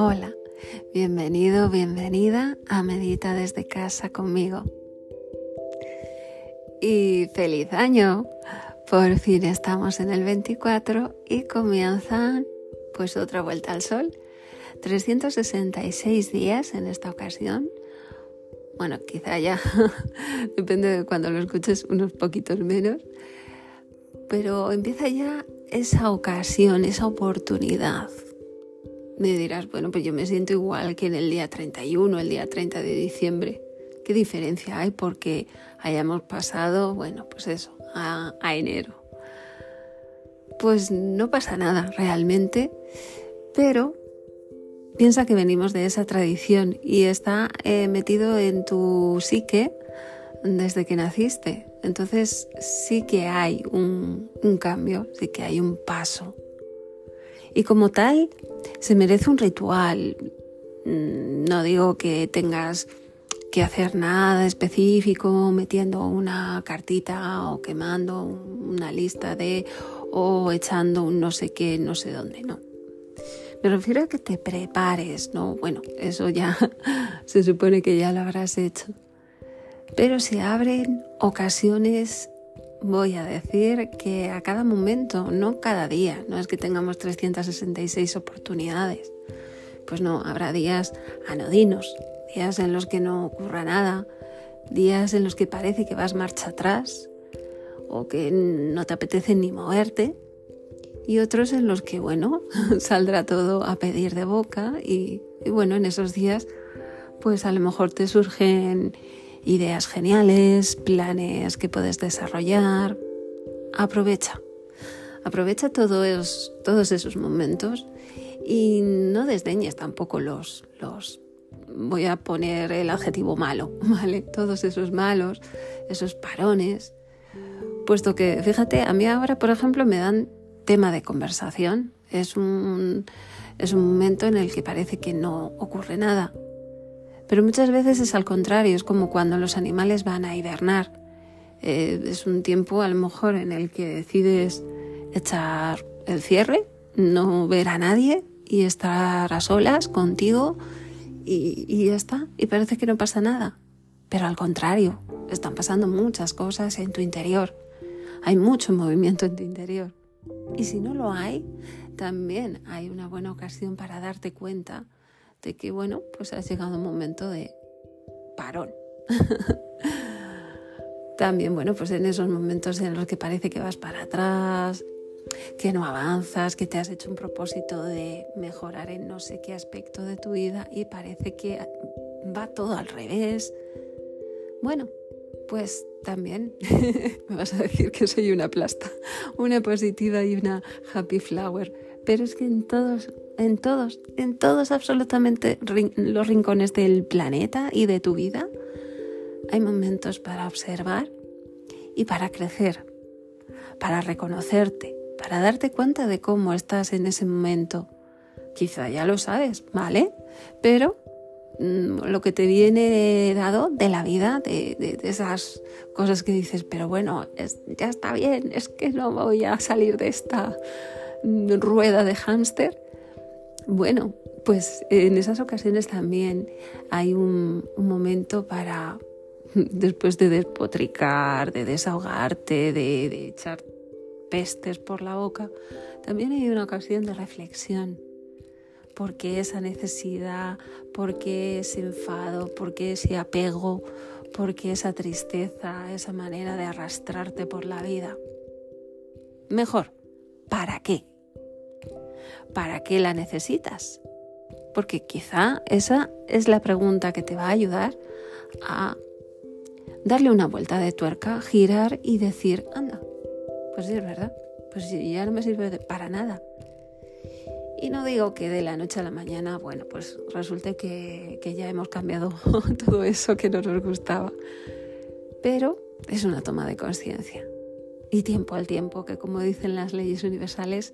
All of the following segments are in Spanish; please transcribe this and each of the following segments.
Hola, bienvenido, bienvenida a Medita desde casa conmigo. Y feliz año. Por fin estamos en el 24 y comienzan pues otra vuelta al sol. 366 días en esta ocasión. Bueno, quizá ya, depende de cuando lo escuches, unos poquitos menos. Pero empieza ya esa ocasión, esa oportunidad. Me dirás, bueno, pues yo me siento igual que en el día 31, el día 30 de diciembre. ¿Qué diferencia hay porque hayamos pasado, bueno, pues eso, a, enero? Pues no pasa nada realmente, pero piensa que venimos de esa tradición y está eh, metido en tu psique desde que naciste. Entonces sí que hay un, cambio, sí que hay un paso. Y como tal, se merece un ritual. Mm, no digo que tengas que hacer nada específico metiendo una cartita o quemando una lista de o echando un no sé qué, no sé dónde, no. Me refiero a que te prepares, ¿no? Bueno, eso ya se supone que ya lo habrás hecho pero se abren ocasiones, voy a decir, que a cada momento, no cada día, no es que tengamos 366 oportunidades. Pues no, habrá días anodinos, días en los que no ocurra nada, días en los que parece que vas marcha atrás o que no te apetece ni moverte y otros en los que, bueno, saldrá todo a pedir de boca y, y bueno, en esos días pues a lo mejor te surgen ideas geniales, planes que puedes desarrollar. Aprovecha, aprovecha todos, todos esos momentos y no desdeñes tampoco los, los, voy a poner el adjetivo malo, ¿vale? Todos esos malos, esos parones, puesto que, fíjate, a mí ahora, por ejemplo, me dan tema de conversación. Es un, es un momento en el que parece que no ocurre nada, pero muchas veces es al contrario, es como cuando los animales van a hibernar. Eh, es un tiempo a lo mejor en el que decides echar el cierre, no ver a nadie y estar a solas contigo y, y ya está. Y parece que no pasa nada. Pero al contrario, están pasando muchas cosas en tu interior. Hay mucho movimiento en tu interior. Y si no lo hay, también hay una buena ocasión para darte cuenta de que, bueno, pues ha llegado un momento de parón. También, bueno, pues en esos momentos en los que parece que vas para atrás, que no avanzas, que te has hecho un propósito de mejorar en no sé qué aspecto de tu vida y parece que va todo al revés. Bueno, pues también me vas a decir que soy una plasta, una positiva y una happy flower, pero es que en todos en todos, en todos absolutamente los rincones del planeta y de tu vida, hay momentos para observar y para crecer, para reconocerte, para darte cuenta de cómo estás en ese momento. Quizá ya lo sabes, ¿vale? Pero mm, lo que te viene dado de la vida, de, esas cosas que dices, pero bueno, ya está bien, es que no voy a salir de esta rueda de hámster bueno, pues en esas ocasiones también hay un, momento para, después de despotricar, de desahogarte, de, echar pestes por la boca, también hay una ocasión de reflexión. ¿Por qué esa necesidad? ¿Por qué ese enfado? ¿Por qué ese apego? ¿Por qué esa tristeza? Esa manera de arrastrarte por la vida. Mejor, ¿para qué? ¿Para qué la necesitas? Porque quizá esa es la pregunta que te va a ayudar a darle una vuelta de tuerca, girar y decir, anda, pues sí, es verdad, pues ya no me sirve para nada. Y no digo que de la noche a la mañana, bueno, pues resulte que, que ya hemos cambiado todo eso que no nos gustaba. Pero es una toma de conciencia. Y tiempo al tiempo, que como dicen las leyes universales,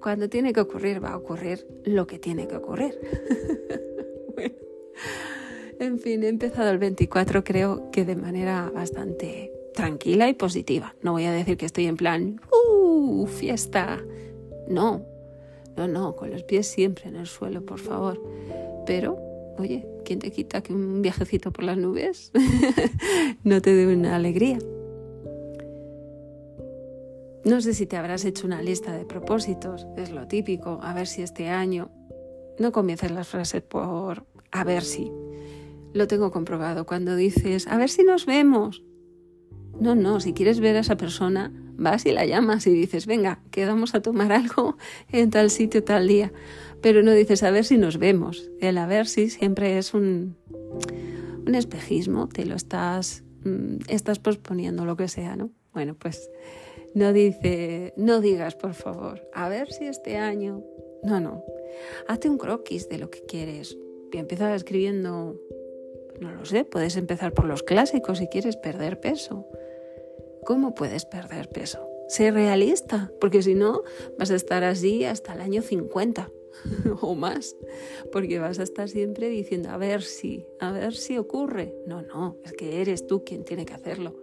cuando tiene que ocurrir, va a ocurrir lo que tiene que ocurrir. en fin, he empezado el 24 creo que de manera bastante tranquila y positiva. No voy a decir que estoy en plan, ¡uh! fiesta. No, No, no, con los pies siempre en el suelo, por favor. Pero, oye, ¿quién te quita que un viajecito por las nubes no te dé una alegría? No sé si te habrás hecho una lista de propósitos, es lo típico, a ver si este año... No comiences las frases por a ver si. Lo tengo comprobado. Cuando dices, a ver si nos vemos, no, no, si quieres ver a esa persona, vas y la llamas y dices, venga, quedamos a tomar algo en tal sitio tal día. Pero no dices, a ver si nos vemos. El a ver si siempre es un, un espejismo, te lo estás, mm, estás posponiendo, lo que sea, ¿no? Bueno, pues no dice, no digas, por favor, a ver si este año. No, no. Hazte un croquis de lo que quieres. Y empieza escribiendo, no lo sé, puedes empezar por los clásicos si quieres perder peso. ¿Cómo puedes perder peso? Sé realista, porque si no vas a estar así hasta el año 50 o más, porque vas a estar siempre diciendo, a ver si, a ver si ocurre. No, no, es que eres tú quien tiene que hacerlo.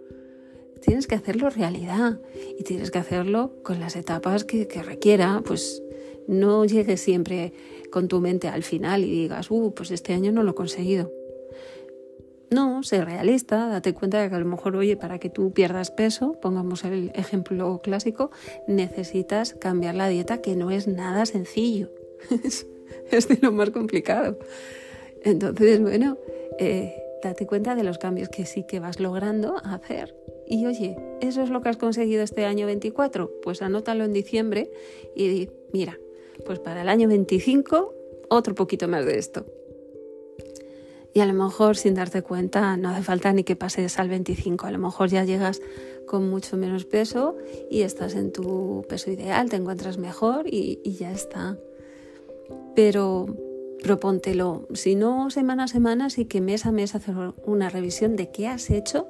Tienes que hacerlo realidad y tienes que hacerlo con las etapas que, que requiera, pues no llegues siempre con tu mente al final y digas, uh, pues este año no lo he conseguido. No, sé realista, date cuenta de que a lo mejor, oye, para que tú pierdas peso, pongamos el ejemplo clásico, necesitas cambiar la dieta, que no es nada sencillo, es de lo más complicado. Entonces, bueno, eh, date cuenta de los cambios que sí que vas logrando hacer. Y oye, ¿eso es lo que has conseguido este año 24? Pues anótalo en diciembre y mira, pues para el año 25 otro poquito más de esto y a lo mejor sin darte cuenta no hace falta ni que pases al 25, a lo mejor ya llegas con mucho menos peso y estás en tu peso ideal, te encuentras mejor y, ya está. Pero propóntelo, si no semana a semana, sí que mes a mes hacer una revisión de qué has hecho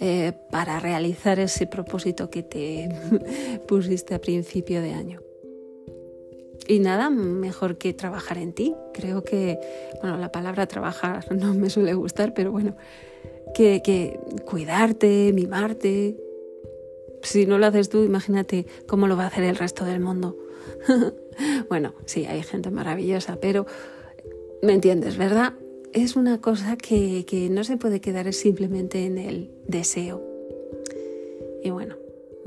eh, para realizar ese propósito que te pusiste a principio de año. Y nada mejor que trabajar en ti. Creo que, bueno, la palabra trabajar no me suele gustar, pero bueno, que, que cuidarte, mimarte. Si no lo haces tú, imagínate cómo lo va a hacer el resto del mundo. bueno, sí, hay gente maravillosa, pero me entiendes, ¿verdad? Es una cosa que, que no se puede quedar simplemente en el deseo. Y bueno,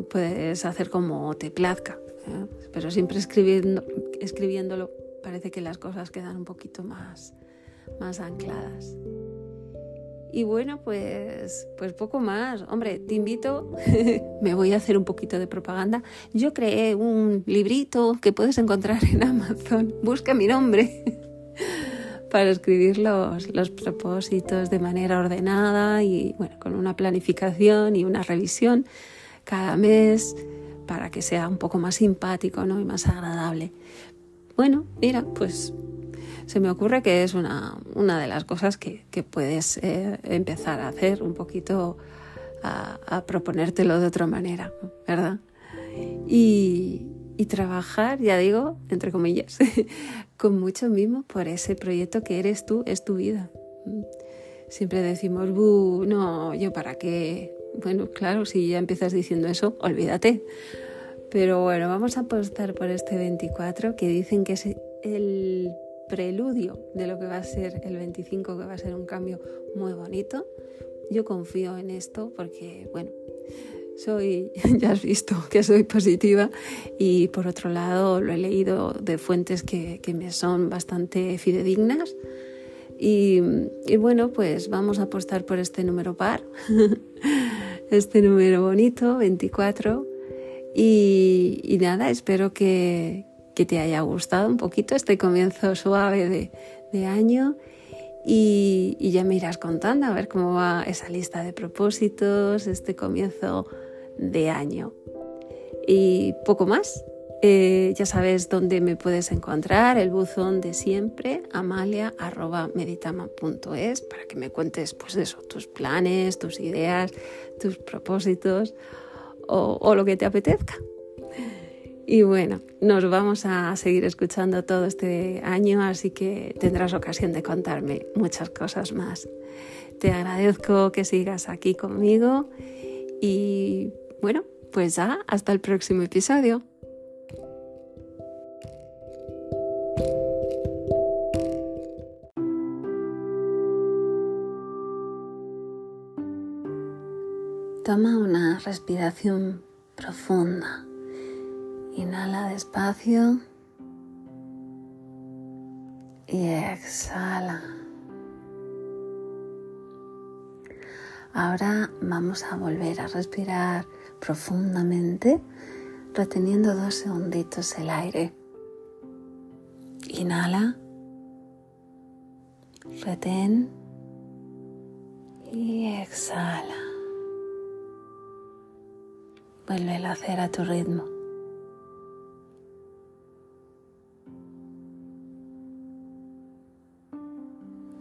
puedes hacer como te plazca. ¿eh? pero siempre escribiendo, escribiéndolo parece que las cosas quedan un poquito más, más ancladas. Y bueno, pues, pues poco más. Hombre, te invito, me voy a hacer un poquito de propaganda. Yo creé un librito que puedes encontrar en Amazon. Busca mi nombre para escribir los, los propósitos de manera ordenada y bueno, con una planificación y una revisión cada mes para que sea un poco más simpático ¿no? y más agradable. Bueno, mira, pues se me ocurre que es una, una de las cosas que, que puedes eh, empezar a hacer un poquito a, proponértelo de otra manera, ¿verdad? Y, y, trabajar, ya digo, entre comillas, con mucho mimo por ese proyecto que eres tú, es tu vida. Siempre decimos, no, yo para qué, bueno, claro, si ya empiezas diciendo eso, olvídate. Pero bueno, vamos a apostar por este 24 que dicen que es el preludio de lo que va a ser el 25, que va a ser un cambio muy bonito. Yo confío en esto porque, bueno, soy, ya has visto que soy positiva y por otro lado lo he leído de fuentes que, que me son bastante fidedignas. Y, y, bueno, pues vamos a apostar por este número par, este número bonito, 24. Y, nada, espero que, te haya gustado un poquito este comienzo suave de, año. Y, ya me irás contando a ver cómo va esa lista de propósitos, este comienzo de año. Y poco más. Eh, ya sabes dónde me puedes encontrar, el buzón de siempre, amalia.meditama.es, para que me cuentes pues eso, tus planes, tus ideas, tus propósitos o, o lo que te apetezca. Y bueno, nos vamos a seguir escuchando todo este año, así que tendrás ocasión de contarme muchas cosas más. Te agradezco que sigas aquí conmigo y bueno, pues ya, hasta el próximo episodio. Toma una respiración profunda. Inhala despacio y exhala. Ahora vamos a volver a respirar profundamente, reteniendo dos segunditos el aire. Inhala, retén y exhala. Vuelve a hacer a tu ritmo.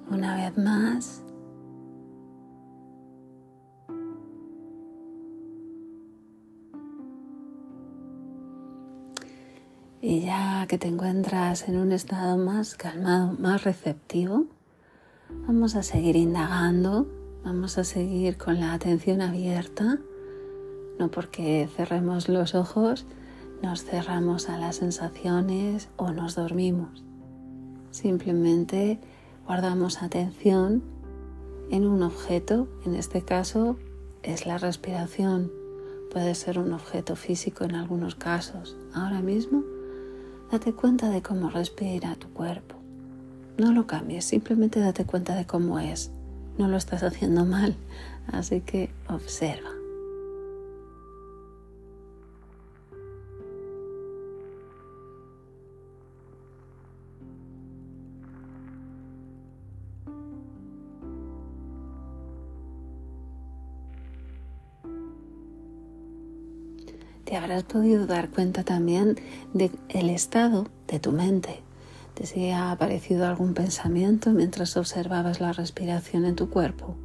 Una vez más. Que te encuentras en un estado más calmado, más receptivo, vamos a seguir indagando, vamos a seguir con la atención abierta, no porque cerremos los ojos, nos cerramos a las sensaciones o nos dormimos. Simplemente guardamos atención en un objeto, en este caso es la respiración, puede ser un objeto físico en algunos casos. Ahora mismo Date cuenta de cómo respira tu cuerpo. No lo cambies, simplemente date cuenta de cómo es. No lo estás haciendo mal, así que observa. Habrás podido dar cuenta también del estado de tu mente, de si ha aparecido algún pensamiento mientras observabas la respiración en tu cuerpo.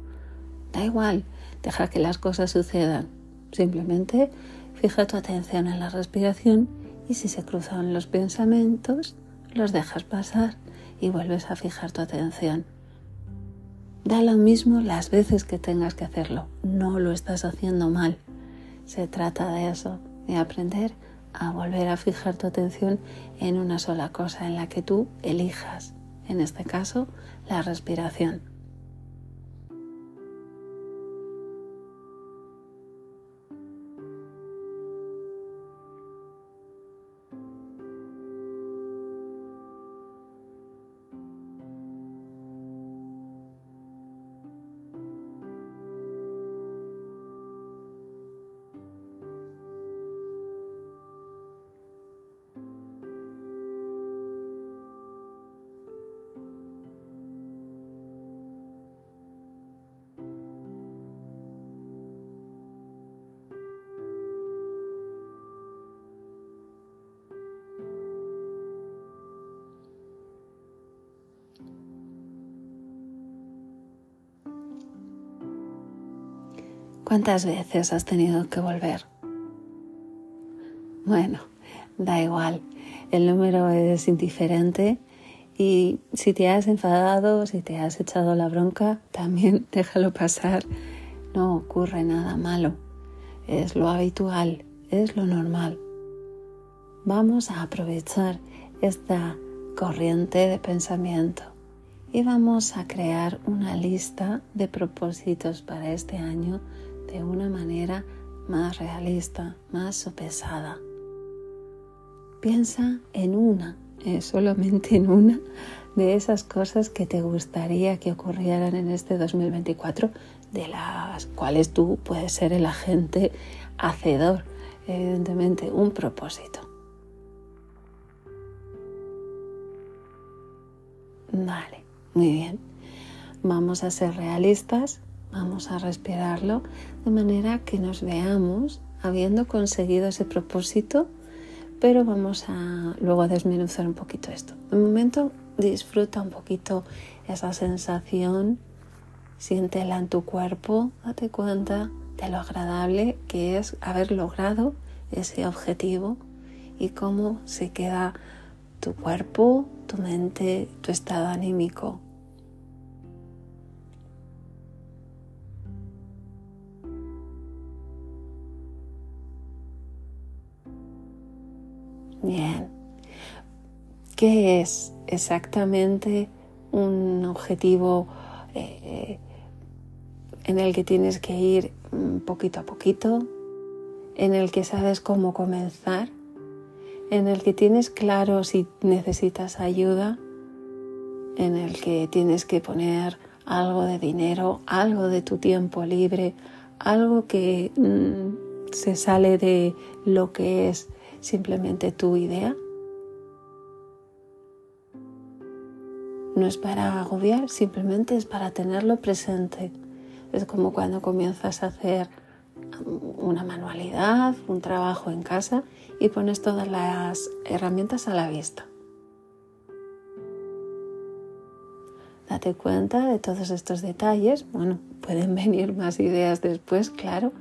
Da igual, deja que las cosas sucedan. Simplemente fija tu atención en la respiración y si se cruzan los pensamientos, los dejas pasar y vuelves a fijar tu atención. Da lo mismo las veces que tengas que hacerlo. No lo estás haciendo mal. Se trata de eso de aprender a volver a fijar tu atención en una sola cosa en la que tú elijas, en este caso, la respiración. ¿Cuántas veces has tenido que volver? Bueno, da igual, el número es indiferente y si te has enfadado, si te has echado la bronca, también déjalo pasar. No ocurre nada malo, es lo habitual, es lo normal. Vamos a aprovechar esta corriente de pensamiento y vamos a crear una lista de propósitos para este año de una manera más realista, más sopesada. Piensa en una, eh, solamente en una de esas cosas que te gustaría que ocurrieran en este 2024, de las cuales tú puedes ser el agente hacedor, evidentemente, un propósito. Vale, muy bien. Vamos a ser realistas Vamos a respirarlo de manera que nos veamos habiendo conseguido ese propósito, pero vamos a luego a desmenuzar un poquito esto. De momento disfruta un poquito esa sensación, siéntela en tu cuerpo, date cuenta de lo agradable que es haber logrado ese objetivo y cómo se queda tu cuerpo, tu mente, tu estado anímico ¿Qué es exactamente un objetivo eh, en el que tienes que ir mm, poquito a poquito, en el que sabes cómo comenzar, en el que tienes claro si necesitas ayuda, en el que tienes que poner algo de dinero, algo de tu tiempo libre, algo que mm, se sale de lo que es simplemente tu idea. No es para agobiar, simplemente es para tenerlo presente. Es como cuando comienzas a hacer una manualidad, un trabajo en casa y pones todas las herramientas a la vista. Date cuenta de todos estos detalles. Bueno, pueden venir más ideas después, claro.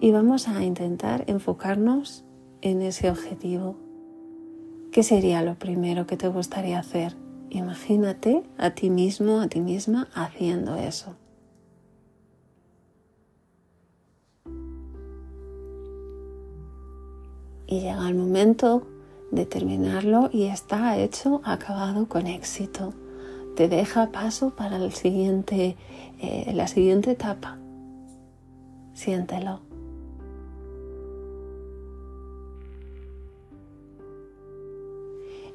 Y vamos a intentar enfocarnos en ese objetivo. ¿Qué sería lo primero que te gustaría hacer? Imagínate a ti mismo, a ti misma haciendo eso. y llega el momento de terminarlo y está hecho, acabado con éxito. Te deja paso para el siguiente, eh, la siguiente etapa. Siéntelo.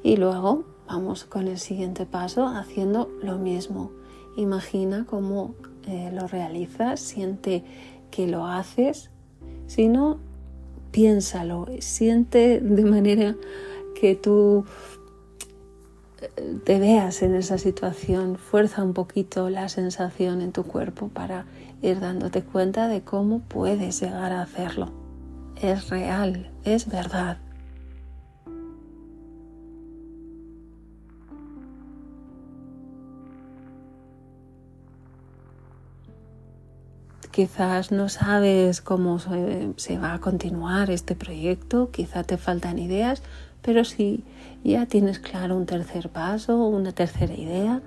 Y luego vamos con el siguiente paso haciendo lo mismo. Imagina cómo eh, lo realizas, siente que lo haces. Si no, piénsalo, siente de manera que tú eh, te veas en esa situación, fuerza un poquito la sensación en tu cuerpo para ir dándote cuenta de cómo puedes llegar a hacerlo. Es real, es verdad. Quizás no sabes cómo se, va a continuar este proyecto, quizá te faltan ideas, pero si ya tienes claro un tercer paso una tercera idea,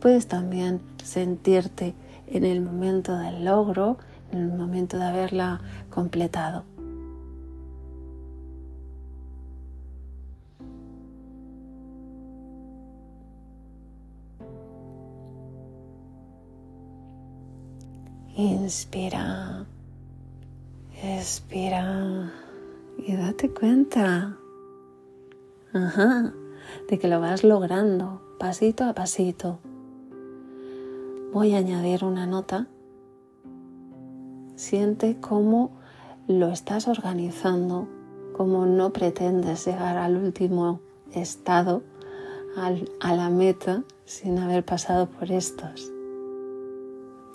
puedes también sentirte en el momento del logro, en el momento de haberla completado. Inspira, expira y date cuenta de que lo vas logrando pasito a pasito. Voy a añadir una nota. Siente cómo lo estás organizando, cómo no pretendes llegar al último estado, a la meta, sin haber pasado por estos.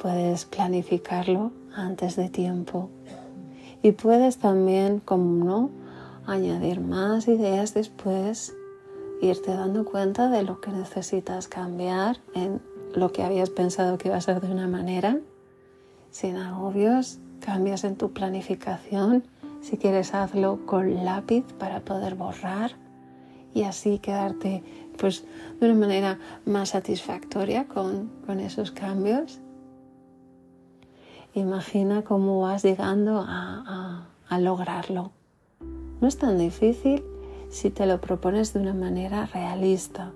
Puedes planificarlo antes de tiempo. Y puedes también, como no, añadir más ideas después, irte dando cuenta de lo que necesitas cambiar en lo que habías pensado que iba a ser de una manera, sin agobios, cambias en tu planificación, si quieres hazlo con lápiz para poder borrar y así quedarte pues de una manera más satisfactoria con, con esos cambios Imagina cómo vas llegando a, lograrlo. No es tan difícil si te lo propones de una manera realista.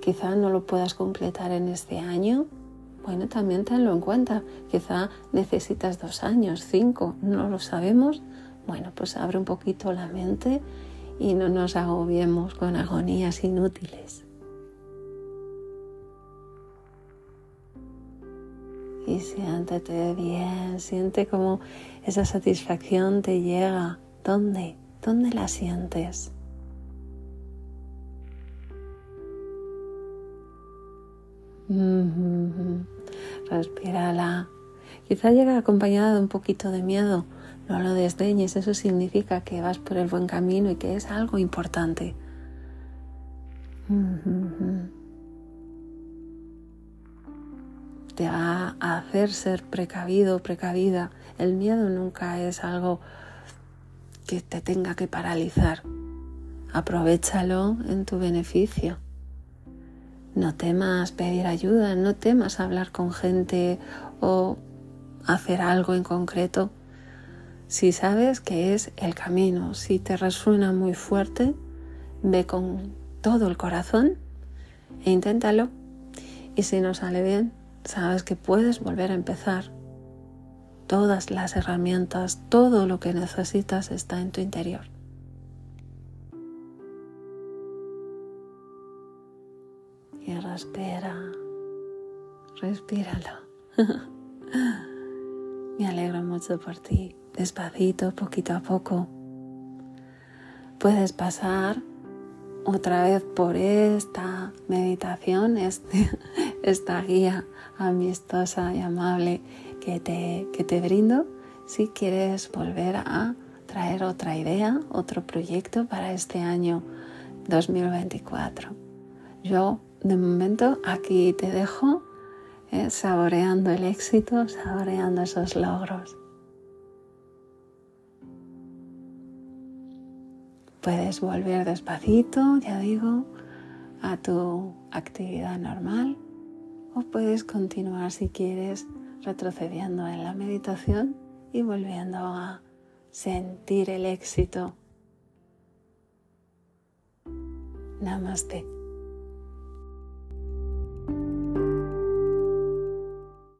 Quizá no lo puedas completar en este año. Bueno, también tenlo en cuenta. Quizá necesitas dos años, cinco, no lo sabemos. Bueno, pues abre un poquito la mente y no nos agobiemos con agonías inútiles. Y siéntete bien, siente como esa satisfacción te llega. ¿Dónde? ¿Dónde la sientes? Respírala. Quizá llega acompañada de un poquito de miedo. No lo desdeñes, eso significa que vas por el buen camino y que es algo importante te va a hacer ser precavido, precavida. El miedo nunca es algo que te tenga que paralizar. Aprovechalo en tu beneficio. No temas pedir ayuda, no temas hablar con gente o hacer algo en concreto. Si sabes que es el camino, si te resuena muy fuerte, ve con todo el corazón e inténtalo. Y si no sale bien, sabes que puedes volver a empezar. todas las herramientas, todo lo que necesitas está en tu interior. Y respira, respíralo. Me alegro mucho por ti, despacito, poquito a poco. Puedes pasar otra vez por esta meditación, este, esta guía amistosa y amable que te, que te brindo si quieres volver a traer otra idea, otro proyecto para este año 2024. Yo de momento aquí te dejo eh, saboreando el éxito, saboreando esos logros. Puedes volver despacito, ya digo, a tu actividad normal o puedes continuar si quieres retrocediendo en la meditación y volviendo a sentir el éxito. Namaste.